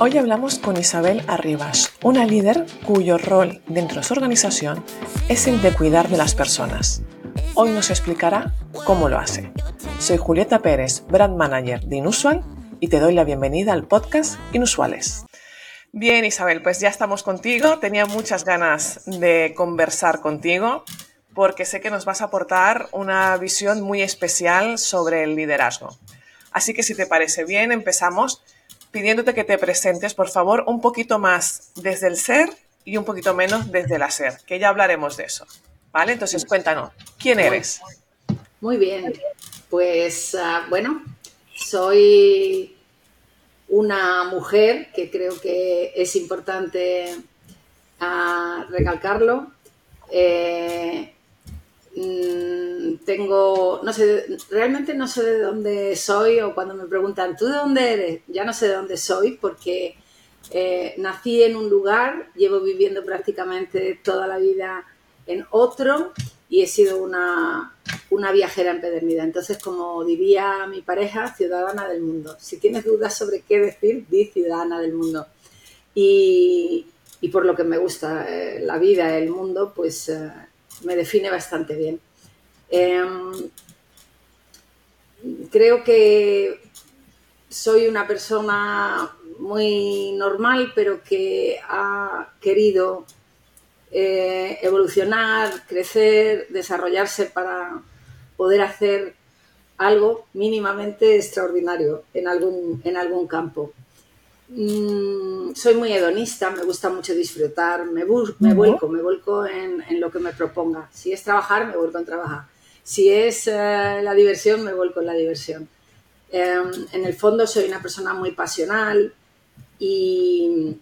Hoy hablamos con Isabel Arribas, una líder cuyo rol dentro de su organización es el de cuidar de las personas. Hoy nos explicará cómo lo hace. Soy Julieta Pérez, Brand Manager de Inusual y te doy la bienvenida al podcast Inusuales. Bien, Isabel, pues ya estamos contigo. Tenía muchas ganas de conversar contigo porque sé que nos vas a aportar una visión muy especial sobre el liderazgo. Así que si te parece bien, empezamos pidiéndote que te presentes, por favor, un poquito más desde el ser y un poquito menos desde el hacer, que ya hablaremos de eso. ¿Vale? Entonces, cuéntanos, ¿quién eres? Muy bien, pues ah, bueno, soy una mujer que creo que es importante ah, recalcarlo. Eh, Mm, tengo, no sé, realmente no sé de dónde soy o cuando me preguntan, ¿tú de dónde eres? Ya no sé de dónde soy porque eh, nací en un lugar, llevo viviendo prácticamente toda la vida en otro y he sido una, una viajera empedernida. Entonces, como diría mi pareja, ciudadana del mundo. Si tienes dudas sobre qué decir, di ciudadana del mundo. Y, y por lo que me gusta eh, la vida, el mundo, pues... Eh, me define bastante bien. Em, creo que soy una persona muy normal, pero que ha querido eh, evolucionar, crecer, desarrollarse para poder hacer algo mínimamente extraordinario en algún, en algún campo. Mm, soy muy hedonista, me gusta mucho disfrutar, me, me vuelco, me vuelco en, lo que me proponga. Si es trabajar, me vuelco en trabajar. Si es eh, la diversión, me vuelco en la diversión. Em, en el fondo soy una persona muy pasional y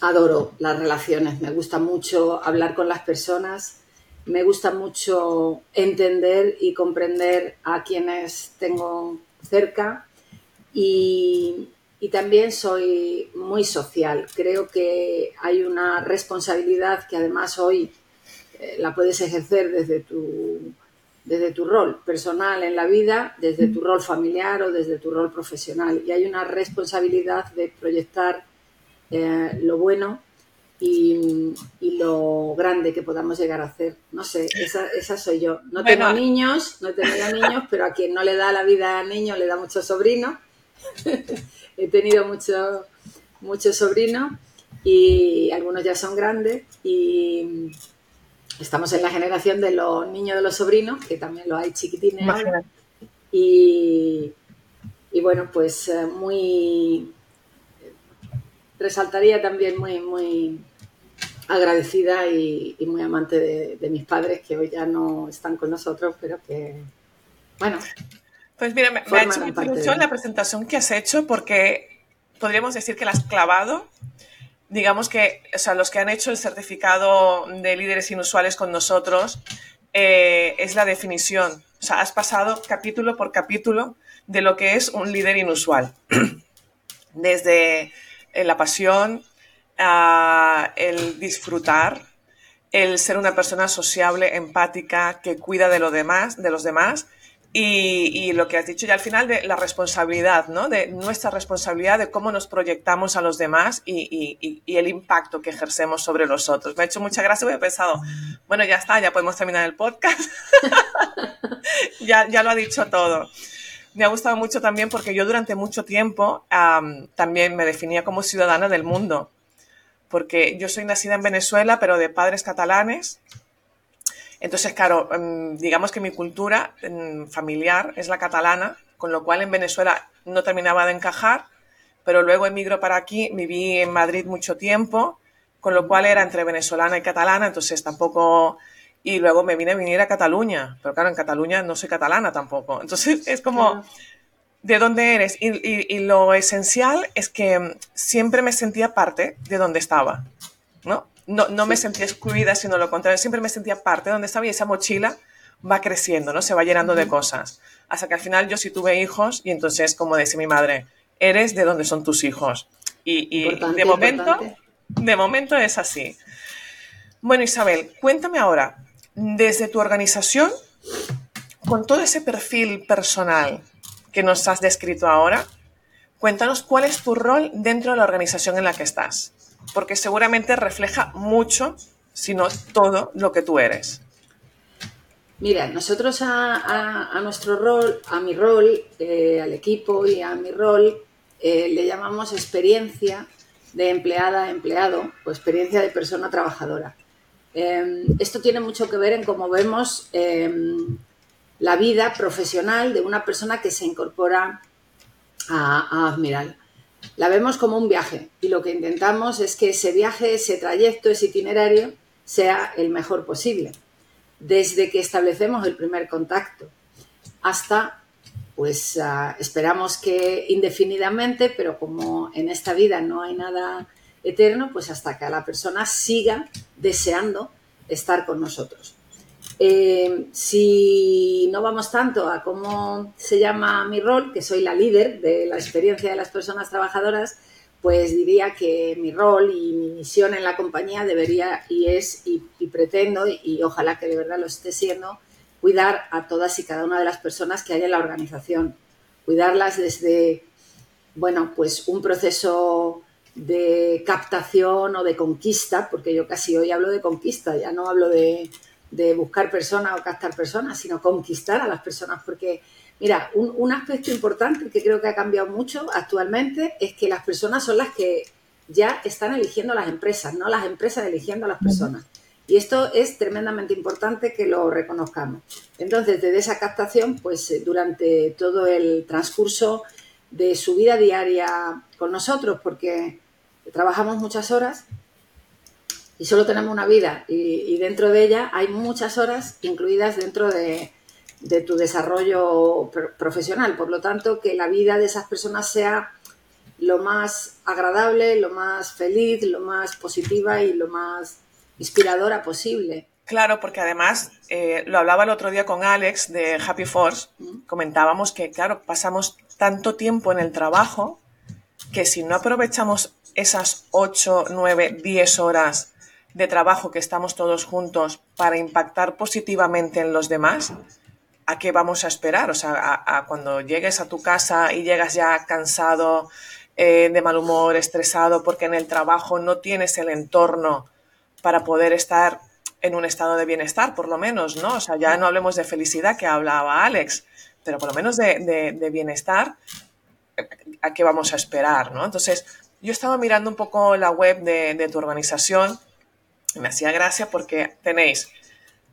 adoro las relaciones. Me gusta mucho hablar con las personas, me gusta mucho entender y comprender a quienes tengo cerca y, también soy muy social. Creo que hay una responsabilidad que además hoy eh, la puedes ejercer desde tu, desde tu rol personal en la vida, desde tu rol familiar o desde tu rol profesional. Y hay una responsabilidad de proyectar eh, lo bueno y, lo grande que podamos llegar a hacer. No sé, esa, soy yo. No tengo niños, no he tenido niños, pero a quien no le da la vida a niño le da muchos sobrinos. he tenido muchos muchos sobrinos y algunos ya son grandes y estamos en la generación de los niños de los sobrinos, que también lo hay chiquitines Y, y, bueno, pues eh, muy resaltaría también muy, muy agradecida y, muy amante de, de, mis padres que hoy ya no están con nosotros, pero que, bueno, pues mira, me, ha hecho mucha ilusión la presentación que has hecho porque podríamos decir que la has clavado. Digamos que, o sea, los que han hecho el certificado de líderes inusuales con nosotros eh, es la definición. O sea, has pasado capítulo por capítulo de lo que es un líder inusual. Desde eh, la pasión, a el disfrutar, el ser una persona sociable, empática, que cuida de, lo demás, de los demás y, lo que has dicho ya al final de la responsabilidad, ¿no? De nuestra responsabilidad de cómo nos proyectamos a los demás y, el impacto que ejercemos sobre los otros. Me ha hecho mucha gracia porque he pensado, bueno, ya está, ya podemos terminar el podcast. ya, ya lo ha dicho todo. Me ha gustado mucho también porque yo durante mucho tiempo también me definía como ciudadana del mundo. Porque yo soy nacida en Venezuela, pero de padres catalanes entonces, claro, em, digamos que mi cultura em, familiar es la catalana, con lo cual en Venezuela no terminaba de encajar, pero luego emigro para aquí, viví en Madrid mucho tiempo, con lo cual era entre venezolana y catalana, entonces tampoco... Y luego me vine a venir a Cataluña, pero claro, en Cataluña no soy catalana tampoco. Entonces es como, ¿de dónde eres? Y, y lo esencial es que em, siempre me sentía parte de donde estaba, ¿no? No, no me sentía excluida, sino lo contrario, siempre me sentía parte de donde estaba y esa mochila va creciendo, ¿no? Se va llenando de cosas. Hasta que al final yo sí tuve hijos y entonces, como decía mi madre, eres de donde son tus hijos. Y, de momento, de momento es así. Bueno, Isabel, cuéntame ahora, desde tu organización, con todo ese perfil personal que nos has descrito ahora, cuéntanos cuál es tu rol dentro de la organización en la que estás, porque seguramente refleja mucho, si no todo, lo que tú eres. Mira, nosotros a, nuestro rol, a mi rol, eh, al equipo y a mi rol, eh, le llamamos experiencia de empleada a empleado o experiencia de persona trabajadora. Em, esto tiene mucho que ver en cómo vemos em, la vida profesional de una persona que se incorpora a, Admiral. La vemos como un viaje y lo que intentamos es que ese viaje, ese trayecto, ese itinerario sea el mejor posible. Desde que establecemos el primer contacto hasta, pues ah, esperamos que indefinidamente, pero como en esta vida no hay nada eterno, pues hasta que la persona siga deseando estar con nosotros. Eh, si no vamos tanto a cómo se llama mi rol, que soy la líder de la experiencia de las personas trabajadoras, pues diría que mi rol y mi misión en la compañía debería y es y, pretendo y, ojalá que de verdad lo esté siendo, cuidar a todas y cada una de las personas que hay en la organización, cuidarlas desde, bueno, pues un proceso de captación o de conquista, porque yo casi hoy hablo de conquista, ya no hablo de, de buscar personas o captar personas, sino conquistar a las personas. Porque, mira, un, aspecto importante que creo que ha cambiado mucho actualmente es que las personas son las que ya están eligiendo las empresas, no las empresas eligiendo a las personas. Y esto es tremendamente importante que lo reconozcamos. Entonces, desde esa captación, pues eh, durante todo el transcurso de su vida diaria con nosotros, porque trabajamos muchas horas, y solo tenemos una vida y, dentro de ella hay muchas horas incluidas dentro de, tu desarrollo profesional. Por lo tanto, que la vida de esas personas sea lo más agradable, lo más feliz, lo más positiva y lo más inspiradora posible. Claro, porque además eh, lo hablaba el otro día con Alex de Happy Force, comentábamos que, claro, pasamos tanto tiempo en el trabajo que si no aprovechamos esas 8, 9, 10 horas de trabajo que estamos todos juntos para impactar positivamente en los demás, ¿a qué vamos a esperar? O sea, a, cuando llegues a tu casa y llegas ya cansado, eh, de mal humor, estresado, porque en el trabajo no tienes el entorno para poder estar en un estado de bienestar, por lo menos, ¿no? O sea, ya no hablemos de felicidad que hablaba Alex, pero por lo menos de, bienestar, ¿a qué vamos a esperar, ¿no? Entonces, yo estaba mirando un poco la web de, de tu organización me hacía gracia porque tenéis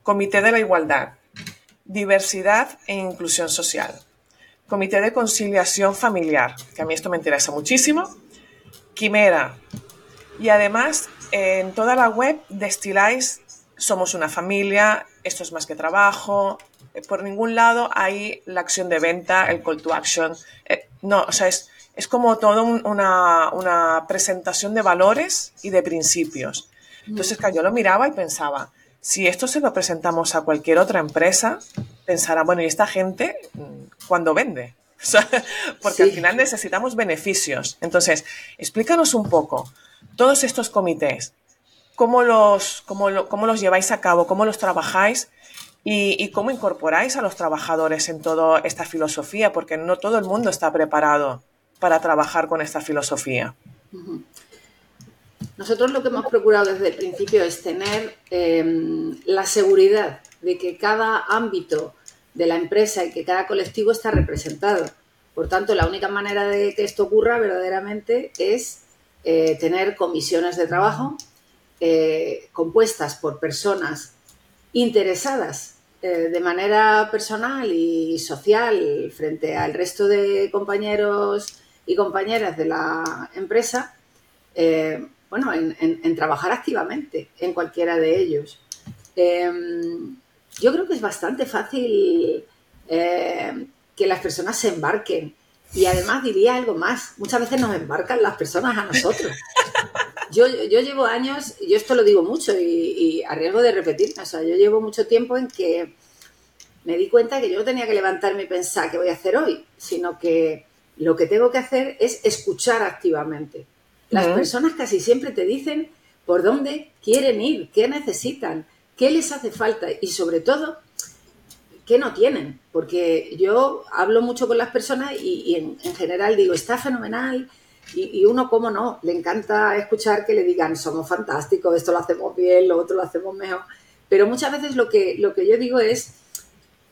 Comité de la Igualdad, Diversidad e Inclusión Social, Comité de Conciliación Familiar, que a mí esto me interesa muchísimo, Quimera, y además en toda la web destiláis somos una familia, esto es más que trabajo, por ningún lado hay la acción de venta, el call to action, eh, no, o sea, es, es como toda una, una presentación de valores y de principios. Entonces, yo lo miraba y pensaba, si esto se lo presentamos a cualquier otra empresa, pensará, bueno, ¿y esta gente mm, cuándo vende? porque al final necesitamos beneficios. Entonces, explícanos un poco, todos estos comités, ¿cómo los, cómo los lleváis a cabo? ¿Cómo los trabajáis? Y, cómo incorporáis a los trabajadores en toda esta filosofía? Porque no todo el mundo está preparado para trabajar con esta filosofía. Nosotros lo que hemos procurado desde el principio es tener em, la seguridad de que cada ámbito de la empresa y que cada colectivo está representado. Por tanto, la única manera de que esto ocurra verdaderamente es eh, tener comisiones de trabajo eh, compuestas por personas interesadas eh, de manera personal y social frente al resto de compañeros y compañeras de la empresa bueno, en, trabajar activamente en cualquiera de ellos. Em, yo creo que es bastante fácil eh, que las personas se embarquen. Y además diría algo más, muchas veces nos embarcan las personas a nosotros. Yo, yo llevo años, yo esto lo digo mucho y, a riesgo de repetirme, o sea, yo llevo mucho tiempo en que me di cuenta que yo no tenía que levantarme y pensar qué voy a hacer hoy, sino que lo que tengo que hacer es escuchar activamente. Las personas casi siempre te dicen por dónde quieren ir, qué necesitan, qué les hace falta y sobre todo, qué no tienen, porque yo hablo mucho con las personas y, en, general digo, está fenomenal, y, uno, cómo no, le encanta escuchar que le digan, somos fantásticos, esto lo hacemos bien, lo otro lo hacemos mejor. Pero muchas veces lo que, lo que yo digo es,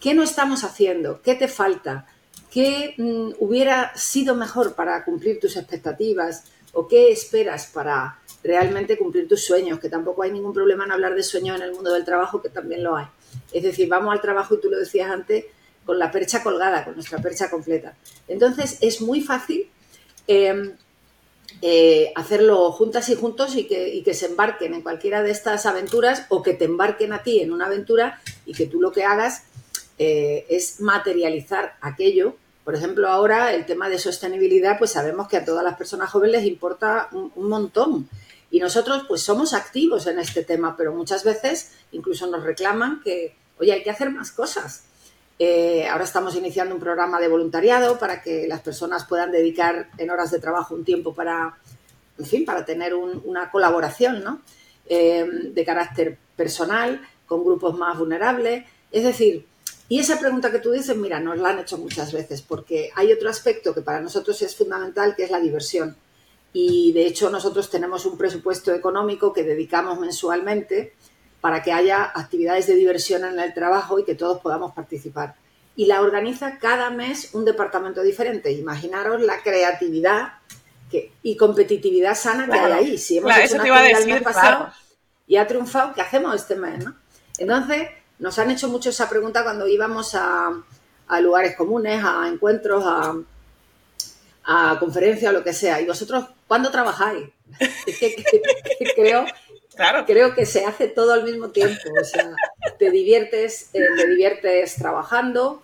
¿qué no estamos haciendo? ¿Qué te falta? ¿Qué mm, hubiera sido mejor para cumplir tus expectativas? ¿O qué esperas para realmente cumplir tus sueños? Que tampoco hay ningún problema en hablar de sueños en el mundo del trabajo, que también lo hay. Es decir, vamos al trabajo, y tú lo decías antes, con la percha colgada, con nuestra percha completa. Entonces, es muy fácil em, eh, hacerlo juntas y juntos y que, se embarquen en cualquiera de estas aventuras o que te embarquen a ti en una aventura y que tú lo que hagas eh, es materializar aquello. Por ejemplo, ahora el tema de sostenibilidad, pues sabemos que a todas las personas jóvenes les importa un, montón. Y nosotros pues somos activos en este tema, pero muchas veces incluso nos reclaman que, oye, hay que hacer más cosas. Eh, ahora estamos iniciando un programa de voluntariado para que las personas puedan dedicar en horas de trabajo un tiempo para, en fin, para tener una colaboración ¿no? Eh, de carácter personal con grupos más vulnerables. Es decir, y esa pregunta que tú dices, mira, nos la han hecho muchas veces, porque hay otro aspecto que para nosotros es fundamental, que es la diversión. Y de hecho nosotros tenemos un presupuesto económico que dedicamos mensualmente para que haya actividades de diversión en el trabajo y que todos podamos participar. Y la organiza cada mes un departamento diferente. Imaginaros la creatividad y competitividad sana que hay ahí. Si hemos hecho una actividad el mes pasado y ha triunfado, ¿qué hacemos este mes? Entonces, nos han hecho mucho esa pregunta cuando íbamos a, lugares comunes, a encuentros, a, a conferencias, lo que sea. ¿Y vosotros cuándo trabajáis? creo Creo que se hace todo al mismo tiempo. O sea, te diviertes, eh, te diviertes trabajando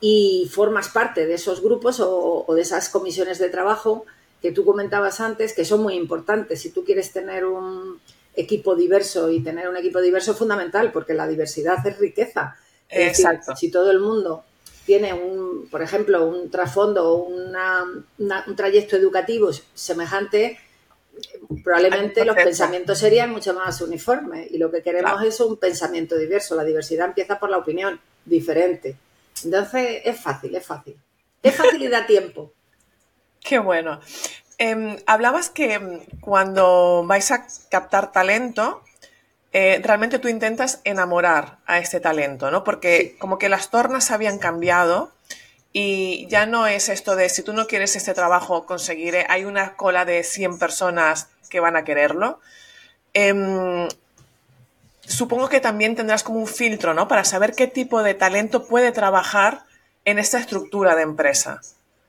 y formas parte de esos grupos o, de esas comisiones de trabajo que tú comentabas antes, que son muy importantes. Si tú quieres tener un equipo diverso y tener un equipo diverso es fundamental, porque la diversidad es riqueza. Exacto. si todo el mundo tiene un, por ejemplo, un trasfondo o un trayecto educativo semejante, probablemente los pensamientos serían mucho más uniformes y lo que queremos es un pensamiento diverso. La diversidad empieza por la opinión diferente. Entonces es fácil, es fácil. Es fácil y da tiempo. Qué bueno. Em, hablabas que em, cuando vais a captar talento, eh, realmente tú intentas enamorar a este talento, ¿no? Porque como que las tornas habían cambiado y ya no es esto de si tú no quieres este trabajo, conseguiré, hay una cola de 100 personas que van a quererlo. Em, supongo que también tendrás como un filtro, ¿no? Para saber qué tipo de talento puede trabajar en esta estructura de empresa.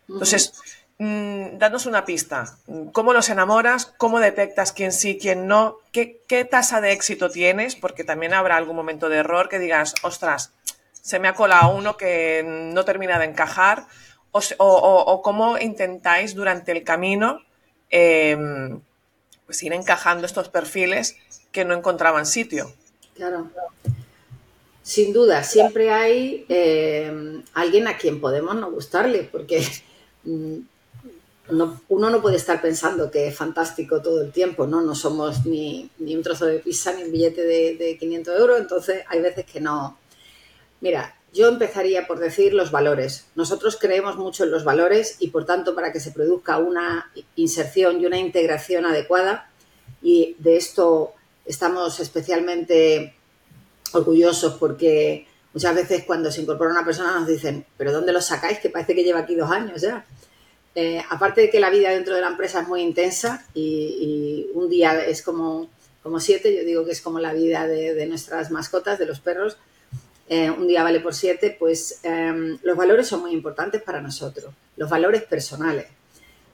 Entonces, mm, danos una pista. ¿Cómo los enamoras? ¿Cómo detectas quién sí, quién no? ¿Qué, ¿Qué tasa de éxito tienes? Porque también habrá algún momento de error que digas, ostras, se me ha colado uno que no termina de encajar, o, cómo intentáis durante el camino em, pues ir encajando estos perfiles que no encontraban sitio. Claro. Sin duda, siempre hay em, alguien a quien podemos no gustarle, porque mm, uno no puede estar pensando que es fantástico todo el tiempo, ¿no? No somos ni, un trozo de pizza ni un billete de, de 500 euros, entonces hay veces que no, Mira, yo empezaría por decir los valores. Nosotros creemos mucho en los valores y, por tanto, para que se produzca una inserción y una integración adecuada, y de esto estamos especialmente orgullosos porque muchas veces cuando se incorpora una persona nos dicen, pero ¿dónde lo sacáis? Que parece que lleva aquí dos años ya. Eh, aparte de que la vida dentro de la empresa es muy intensa y, un día es como, como siete, yo digo que es como la vida de nuestras mascotas, de los perros, eh, un día vale por siete, pues em, los valores son muy importantes para nosotros, los valores personales,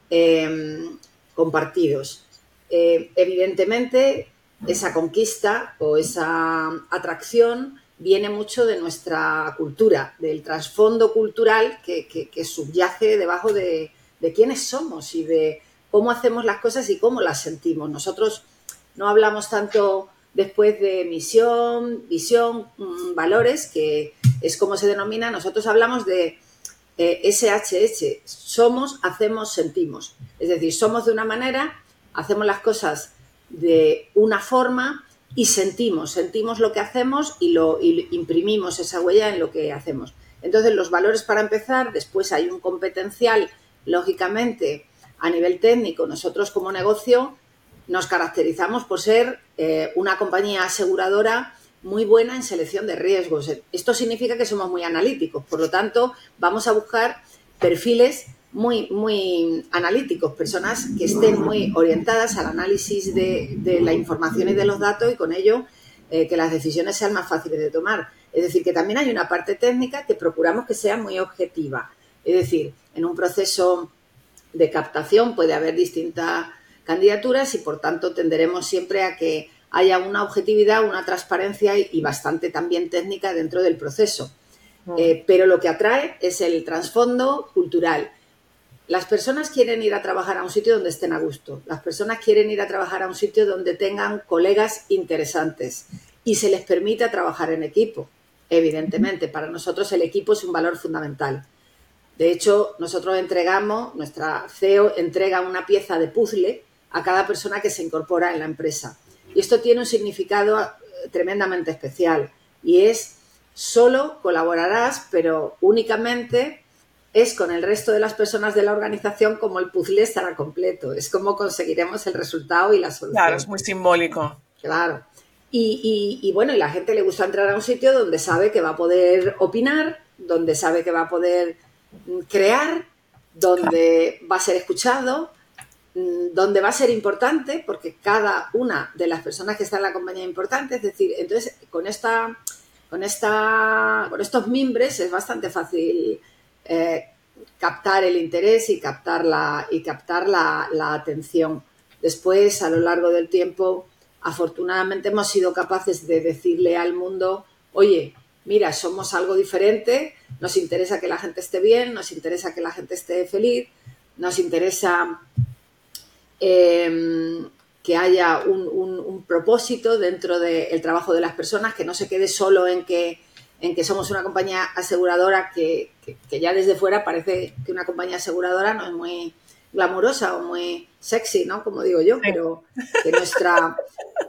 em, compartidos. Eh, evidentemente, esa conquista o esa atracción viene mucho de nuestra cultura, del trasfondo cultural que, subyace debajo de, de quiénes somos y de cómo hacemos las cosas y cómo las sentimos. Nosotros no hablamos tanto después de misión, visión, mm, valores, que es como se denomina, nosotros hablamos de SHS, eh, somos, hacemos, sentimos. Es decir, somos de una manera, hacemos las cosas de una forma y sentimos, sentimos lo que hacemos y lo y imprimimos esa huella en lo que hacemos. Entonces, los valores para empezar, después hay un competencial, lógicamente, a nivel técnico, nosotros como negocio nos caracterizamos por ser eh, una compañía aseguradora muy buena en selección de riesgos. Esto significa que somos muy analíticos, por lo tanto, vamos a buscar perfiles muy, muy analíticos, personas que estén muy orientadas al análisis de, la información y de los datos y con ello eh, que las decisiones sean más fáciles de tomar. Es decir, que también hay una parte técnica que procuramos que sea muy objetiva. Es decir, en un proceso de captación puede haber distintas candidaturas y por tanto tenderemos siempre a que haya una objetividad, una transparencia y, bastante también técnica dentro del proceso. Mm. Eh, pero lo que atrae es el trasfondo cultural las personas quieren ir a trabajar a un sitio donde estén a gusto. Las personas quieren ir a trabajar a un sitio donde tengan colegas interesantes y se les permita trabajar en equipo. Evidentemente, para nosotros el equipo es un valor fundamental. De hecho, nosotros entregamos, nuestra CEO entrega una pieza de puzzle a cada persona que se incorpora en la empresa. Y esto tiene un significado eh, tremendamente especial y es solo colaborarás, pero únicamente es con el resto de las personas de la organización como el puzzle estará completo. Es como conseguiremos el resultado y la solución. Claro, es muy simbólico. Claro. Y, bueno, y la gente le gusta entrar a un sitio donde sabe que va a poder opinar, donde sabe que va a poder crear, donde va a ser escuchado, mm, donde va a ser importante, porque cada una de las personas que está en la compañía es importante. Es decir, entonces con esta, con esta, con estos mimbres es bastante fácil eh, captar el interés y captar, la, y captar la, atención. Después, a lo largo del tiempo, afortunadamente hemos sido capaces de decirle al mundo, oye, mira, somos algo diferente, nos interesa que la gente esté bien, nos interesa que la gente esté feliz, nos interesa em, que haya un, un, propósito dentro del trabajo de las personas, que no se quede solo en que en que somos una compañía aseguradora que, ya desde fuera parece que una compañía aseguradora no es muy glamurosa o muy sexy, ¿no? Como digo yo, pero que nuestra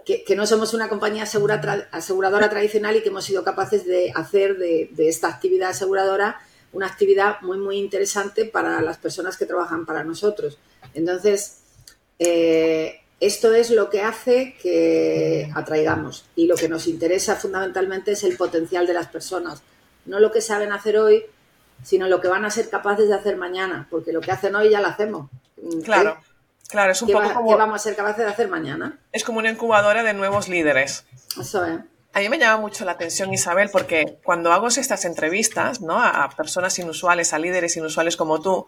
que, no somos una compañía aseguradora tradicional y que hemos sido capaces de hacer de, esta actividad aseguradora una actividad muy muy interesante para las personas que trabajan para nosotros. Entonces, eh, esto es lo que hace que atraigamos y lo que nos interesa fundamentalmente es el potencial de las personas, no lo que saben hacer hoy, sino lo que van a ser capaces de hacer mañana, porque lo que hacen hoy ya lo hacemos. Claro, claro, es un poco como... ¿Qué vamos a ser capaces de hacer mañana? Es como una incubadora de nuevos líderes. Eso es. A mí me llama mucho la atención, Isabel, porque cuando hago estas entrevistas ¿no? a personas inusuales, a líderes inusuales como tú,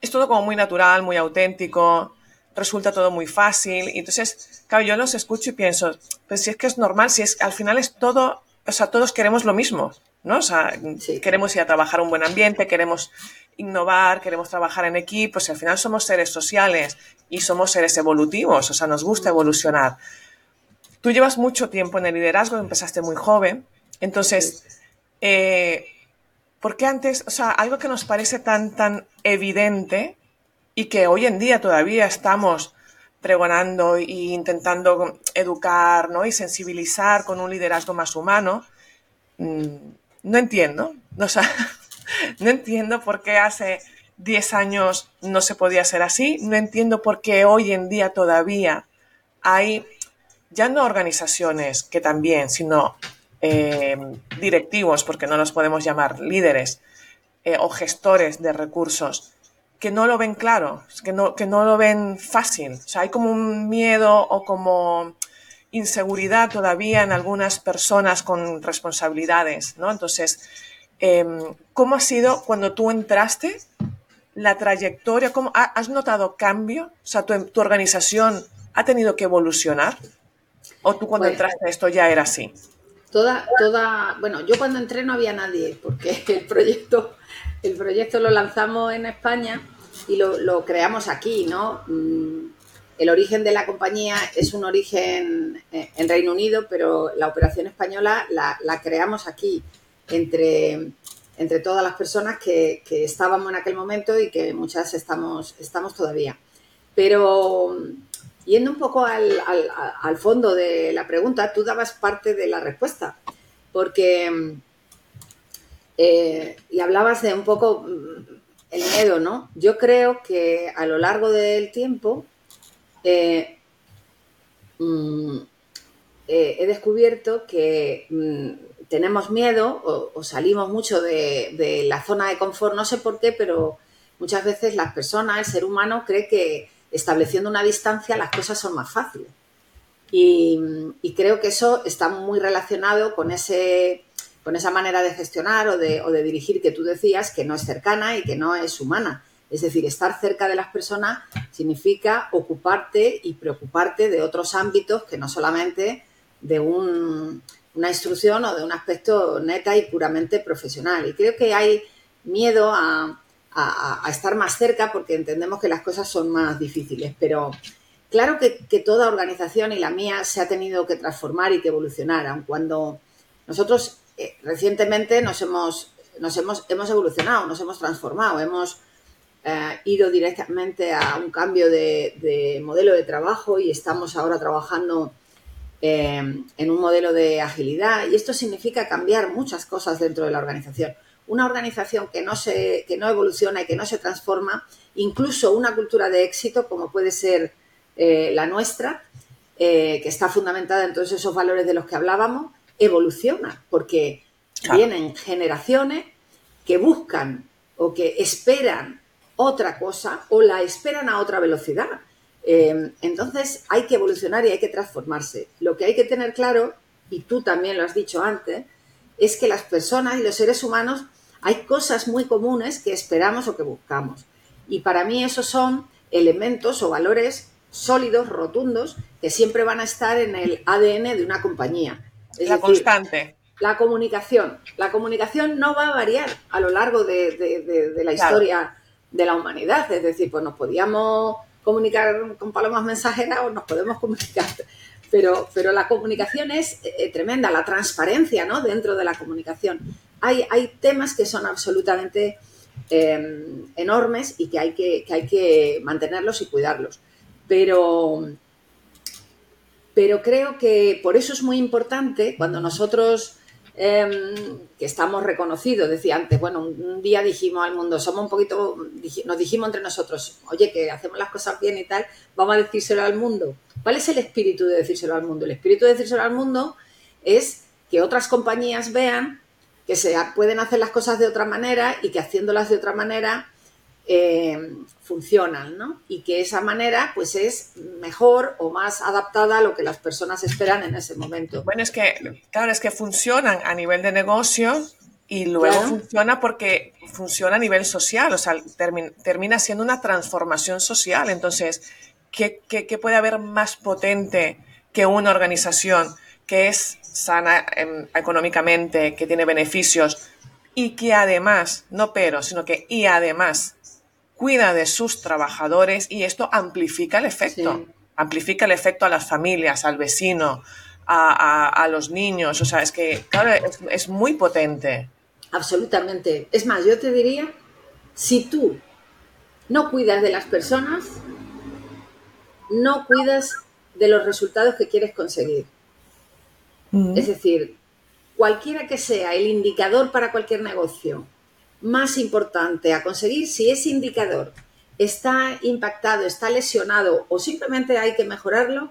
es todo como muy natural, muy auténtico, resulta todo muy fácil. Y entonces, claro, yo los escucho y pienso, pues si es que es normal, si es al final es todo, o sea, todos queremos lo mismo, ¿no? O sea, queremos ir a trabajar un buen ambiente, queremos innovar, queremos trabajar en equipos, y al final somos seres sociales y somos seres evolutivos, o sea, nos gusta evolucionar. Tú llevas mucho tiempo en el liderazgo, empezaste muy joven, entonces, eh, ¿por qué antes, o sea, algo que nos parece tan, tan evidente, y que hoy en día todavía estamos pregonando e intentando educar ¿no? y sensibilizar con un liderazgo más humano, mm, no entiendo. No entiendo por qué hace 10 años no se podía hacer así, no entiendo por qué hoy en día todavía hay, ya no organizaciones que también, sino eh, directivos, porque no los podemos llamar líderes, eh, o gestores de recursos, que no lo ven claro, que no, que no lo ven fácil. O sea, hay como un miedo o como inseguridad todavía en algunas personas con responsabilidades, ¿no? Entonces, em, ¿cómo ha sido cuando tú entraste la trayectoria? ¿Cómo, ¿Has notado cambio? O sea, ¿tu, tu organización ha tenido que evolucionar? ¿O tú cuando entraste esto ya era así? Toda, toda, bueno, yo cuando entré no había nadie, porque el proyecto, el proyecto lo lanzamos en España y lo, creamos aquí, ¿no? El origen de la compañía es un origen eh, en Reino Unido, pero la operación española la, creamos aquí, entre, entre todas las personas que, estábamos en aquel momento y que muchas estamos, estamos todavía. Pero yendo un poco al, fondo de la pregunta, tú dabas parte de la respuesta, porque eh, y hablabas de un poco mm, el miedo, ¿no? Yo creo que a lo largo del tiempo eh, mm, eh, he descubierto que mm, tenemos miedo o, salimos mucho de, la zona de confort, no sé por qué, pero muchas veces las personas, el ser humano, cree que estableciendo una distancia las cosas son más fáciles. Y, creo que eso está muy relacionado con, ese, con esa manera de gestionar o de dirigir que tú decías, que no es cercana y que no es humana. Es decir, estar cerca de las personas significa ocuparte y preocuparte de otros ámbitos que no solamente de una instrucción o de un aspecto neta y puramente profesional. Y creo que hay miedo a, a, estar más cerca porque entendemos que las cosas son más difíciles. Pero claro que, toda organización y la mía se ha tenido que transformar y que evolucionar, aun cuando nosotros eh, recientemente nos hemos, nos hemos, hemos evolucionado, nos hemos transformado, hemos eh, ido directamente a un cambio de, modelo de trabajo y estamos ahora trabajando eh, en un modelo de agilidad. Y esto significa cambiar muchas cosas dentro de la organización. Una organización que no, se, que no evoluciona y que no se transforma, incluso una cultura de éxito como puede ser eh, la nuestra, que está fundamentada en todos esos valores de los que hablábamos, evoluciona, porque vienen generaciones que buscan o que esperan otra cosa o la esperan a otra velocidad. Eh, entonces hay que evolucionar y hay que transformarse. Lo que hay que tener claro, y tú también lo has dicho antes, es que las personas y los seres humanos hay cosas muy comunes que esperamos o que buscamos. Y para mí esos son elementos o valores sólidos, rotundos, que siempre van a estar en el ADN de una compañía. Es la constante. La comunicación. La comunicación no va a variar a lo largo de, la historia de la humanidad. Es decir, pues nos podíamos comunicar con palomas mensajeras o nos podemos comunicar. Pero, pero la comunicación es eh, tremenda, la transparencia ¿no? dentro de la comunicación hay, temas que son absolutamente em, enormes y que hay que, hay que mantenerlos y cuidarlos. Pero, pero creo que por eso es muy importante cuando nosotros em, que estamos reconocidos, decía antes, bueno, un, día dijimos al mundo, somos un poquito, nos dijimos entre nosotros, oye, que hacemos las cosas bien y tal, vamos a decírselo al mundo. ¿Cuál es el espíritu de decírselo al mundo? El espíritu de decírselo al mundo es que otras compañías vean que se pueden hacer las cosas de otra manera y que haciéndolas de otra manera eh, funcionan, ¿no? Y que esa manera pues es mejor o más adaptada a lo que las personas esperan en ese momento. Bueno, es que, claro, es que funcionan a nivel de negocio y luego funciona porque funciona a nivel social, o sea, termina siendo una transformación social. Entonces, ¿qué, qué puede haber más potente que una organización que es sana em, económicamente, que tiene beneficios y que además, no pero, sino que y además cuida de sus trabajadores y esto amplifica el efecto. Amplifica el efecto a las familias, al vecino, a, los niños. O sea, es que, claro, es, muy potente. Absolutamente. Es más, yo te diría, si tú no cuidas de las personas, no cuidas de los resultados que quieres conseguir. Es decir, cualquiera que sea el indicador para cualquier negocio más importante a conseguir, si ese indicador está impactado, está lesionado o simplemente hay que mejorarlo,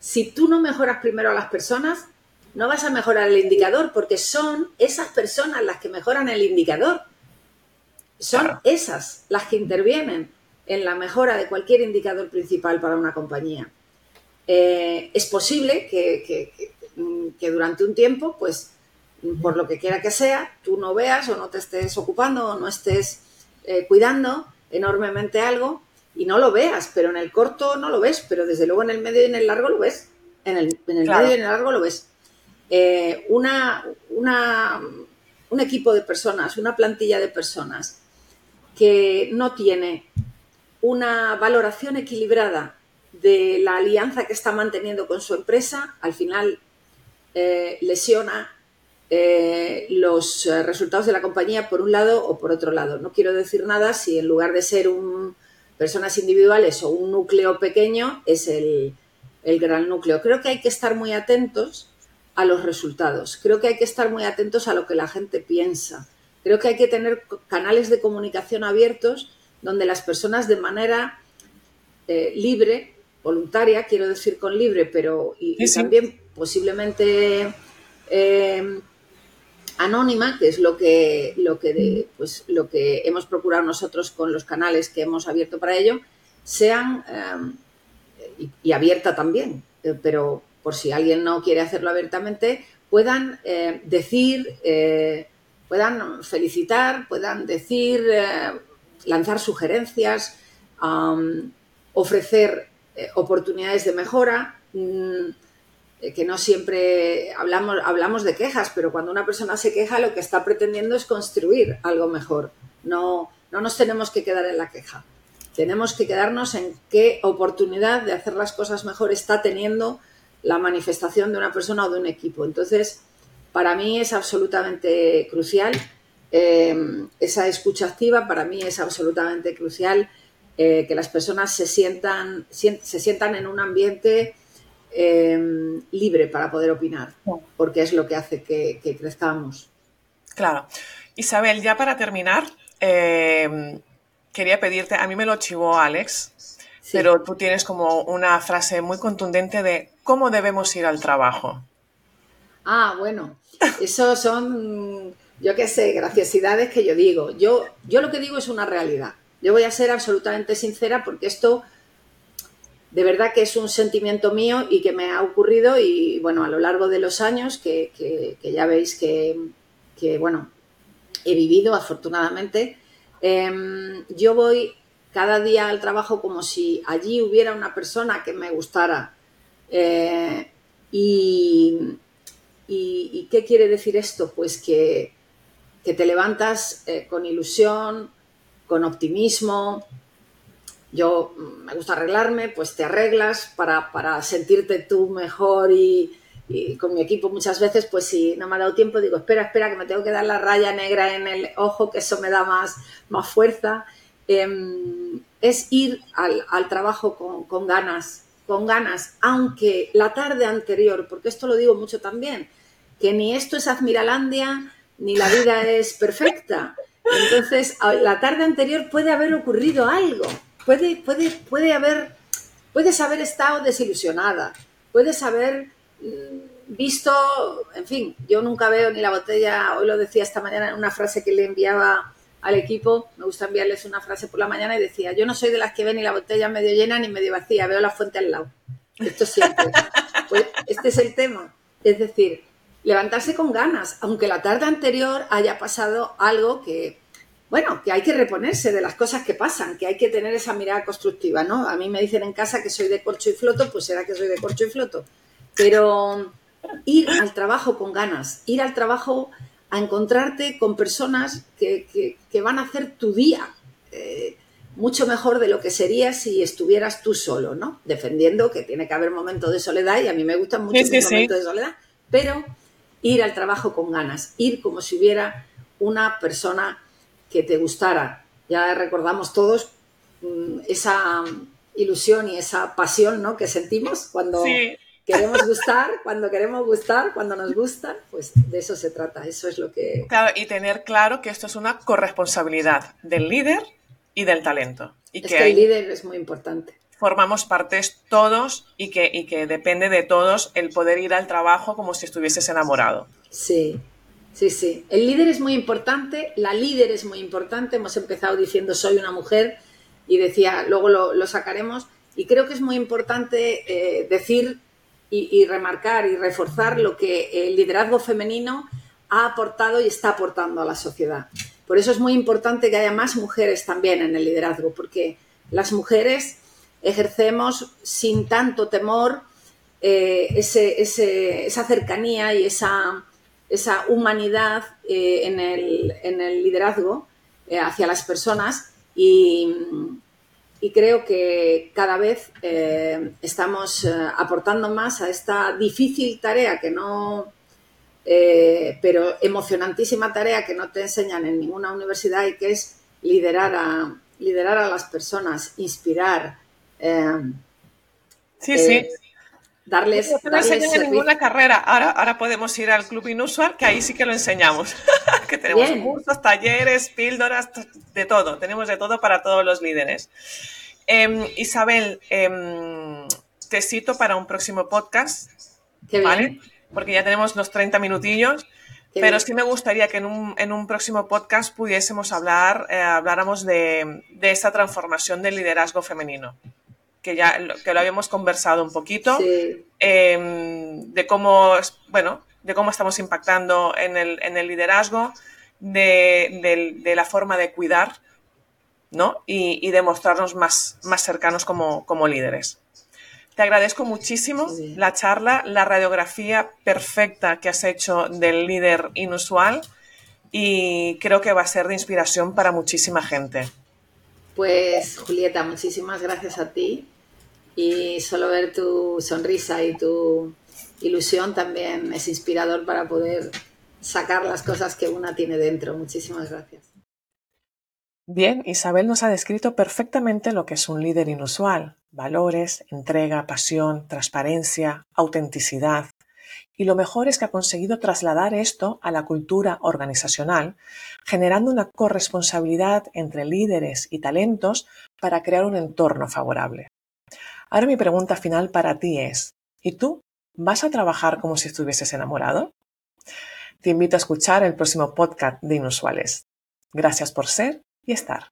si tú no mejoras primero a las personas, no vas a mejorar el indicador porque son esas personas las que mejoran el indicador. Son esas las que intervienen en la mejora de cualquier indicador principal para una compañía. Eh, es posible que, que durante un tiempo, pues por lo que quiera que sea, tú no veas o no te estés ocupando o no estés eh, cuidando enormemente algo y no lo veas, pero en el corto no lo ves, pero desde luego en el medio y en el largo lo ves. En el, medio y en el largo lo ves. Eh, una, una, un equipo de personas, una plantilla de personas que no tiene una valoración equilibrada de la alianza que está manteniendo con su empresa, al final eh, lesiona eh, los resultados de la compañía por un lado o por otro lado. No quiero decir nada si en lugar de ser un, personas individuales o un núcleo pequeño es el, el gran núcleo. Creo que hay que estar muy atentos a los resultados. Creo que hay que estar muy atentos a lo que la gente piensa. Creo que hay que tener canales de comunicación abiertos donde las personas de manera eh, libre, voluntaria, quiero decir con libre, pero y, también posiblemente eh, anónima, que es lo que, lo, que pues, lo que hemos procurado nosotros con los canales que hemos abierto para ello, sean, eh, y, abierta también, pero por si alguien no quiere hacerlo abiertamente, puedan decir, puedan felicitar, puedan decir, lanzar sugerencias, ofrecer eh, oportunidades de mejora, mm, eh, que no siempre hablamos, hablamos de quejas, pero cuando una persona se queja lo que está pretendiendo es construir algo mejor. No, no nos tenemos que quedar en la queja. Tenemos que quedarnos en qué oportunidad de hacer las cosas mejor está teniendo la manifestación de una persona o de un equipo. Entonces, para mí es absolutamente crucial Em, esa escucha activa para mí es absolutamente crucial, eh, que las personas se sientan, se sientan en un ambiente em, libre para poder opinar, porque es lo que hace que, crezcamos. Claro. Isabel, ya para terminar, em, quería pedirte, a mí me lo chivó Alex, pero tú tienes como una frase muy contundente de cómo debemos ir al trabajo. Ah, bueno, eso son yo qué sé, graciosidades que yo digo. Yo, yo lo que digo es una realidad. Yo voy a ser absolutamente sincera porque esto de verdad que es un sentimiento mío y que me ha ocurrido y bueno, a lo largo de los años que, ya veis que, bueno, he vivido afortunadamente, em, yo voy cada día al trabajo como si allí hubiera una persona que me gustara. Eh, y, qué quiere decir esto? Pues que que te levantas eh, con ilusión, con optimismo. Yo mm, me gusta arreglarme, pues te arreglas para, sentirte tú mejor y, con mi equipo muchas veces, pues si no me ha dado tiempo, digo, espera, espera, que me tengo que dar la raya negra en el ojo, que eso me da más, más fuerza. Em, es ir al, trabajo con, con, ganas, con ganas, aunque la tarde anterior, porque esto lo digo mucho también, que ni esto es Admiralandia, ni la vida es perfecta. Entonces, la tarde anterior puede haber ocurrido algo, puede, puede, puede haber, puedes haber estado desilusionada, puedes haber mm, visto, en fin, yo nunca veo ni la botella, hoy lo decía esta mañana en una frase que le enviaba al equipo, me gusta enviarles una frase por la mañana y decía, yo no soy de las que ven ni la botella medio llena ni medio vacía, veo la fuente al lado. Esto siempre. Pues este es el tema. Es decir, levantarse con ganas, aunque la tarde anterior haya pasado algo que, bueno, que hay que reponerse de las cosas que pasan, que hay que tener esa mirada constructiva, ¿no? A mí me dicen en casa que soy de corcho y floto, pues será que soy de corcho y floto. Pero ir al trabajo con ganas, ir al trabajo a encontrarte con personas que, van a hacer tu día eh, mucho mejor de lo que sería si estuvieras tú solo, ¿no? Defendiendo que tiene que haber momentos de soledad y a mí me gustan mucho los momentos de soledad, pero ir al trabajo con ganas, ir como si hubiera una persona que te gustara. Ya recordamos todos mm, esa ilusión y esa pasión ¿no? que sentimos cuando queremos gustar, cuando queremos gustar, cuando nos gusta, pues de eso se trata, eso es lo que... Claro, y tener claro que esto es una corresponsabilidad del líder y del talento. Y es que, el líder es muy importante formamos partes todos y que, y que depende de todos el poder ir al trabajo como si estuvieses enamorado. Sí, sí, sí. El líder es muy importante, la líder es muy importante. Hemos empezado diciendo soy una mujer y decía, luego lo, sacaremos. Y creo que es muy importante eh, decir y, remarcar y reforzar lo que el liderazgo femenino ha aportado y está aportando a la sociedad. Por eso es muy importante que haya más mujeres también en el liderazgo, porque las mujeres ejercemos sin tanto temor eh, esa cercanía y esa, esa humanidad eh, en, el, liderazgo eh, hacia las personas y, creo que cada vez estamos aportando más a esta difícil tarea que no, pero emocionantísima tarea que no te enseñan en ninguna universidad y que es liderar a, liderar a las personas, inspirar. Eh, sí, sí. Darles. No, no enseñan en ninguna carrera. Ahora, ahora podemos ir al Club Inusual, que ahí sí que lo enseñamos. que tenemos cursos, talleres, píldoras, de todo. Tenemos de todo para todos los líderes. Em, Isabel, em, te cito para un próximo podcast. ¿Vale? Porque ya tenemos los 30 minutillos. pero sí me gustaría que en un, próximo podcast pudiésemos hablar, eh, habláramos de, de esta transformación del liderazgo femenino que ya que lo habíamos conversado un poquito, em, de cómo, bueno, de cómo estamos impactando en el, en el liderazgo, de, la forma de cuidar, ¿no? Y, de mostrarnos más, más cercanos como, como líderes. Te agradezco muchísimo la charla, la radiografía perfecta que has hecho del líder inusual y creo que va a ser de inspiración para muchísima gente. Pues Julieta, muchísimas gracias a ti y solo ver tu sonrisa y tu ilusión también es inspirador para poder sacar las cosas que una tiene dentro. Muchísimas gracias. Bien, Isabel nos ha descrito perfectamente lo que es un líder inusual. Valores, entrega, pasión, transparencia, autenticidad. Y lo mejor es que ha conseguido trasladar esto a la cultura organizacional, generando una corresponsabilidad entre líderes y talentos para crear un entorno favorable. Ahora mi pregunta final para ti es, ¿y tú vas a trabajar como si estuvieses enamorado? Te invito a escuchar el próximo podcast de Inusuales. Gracias por ser y estar.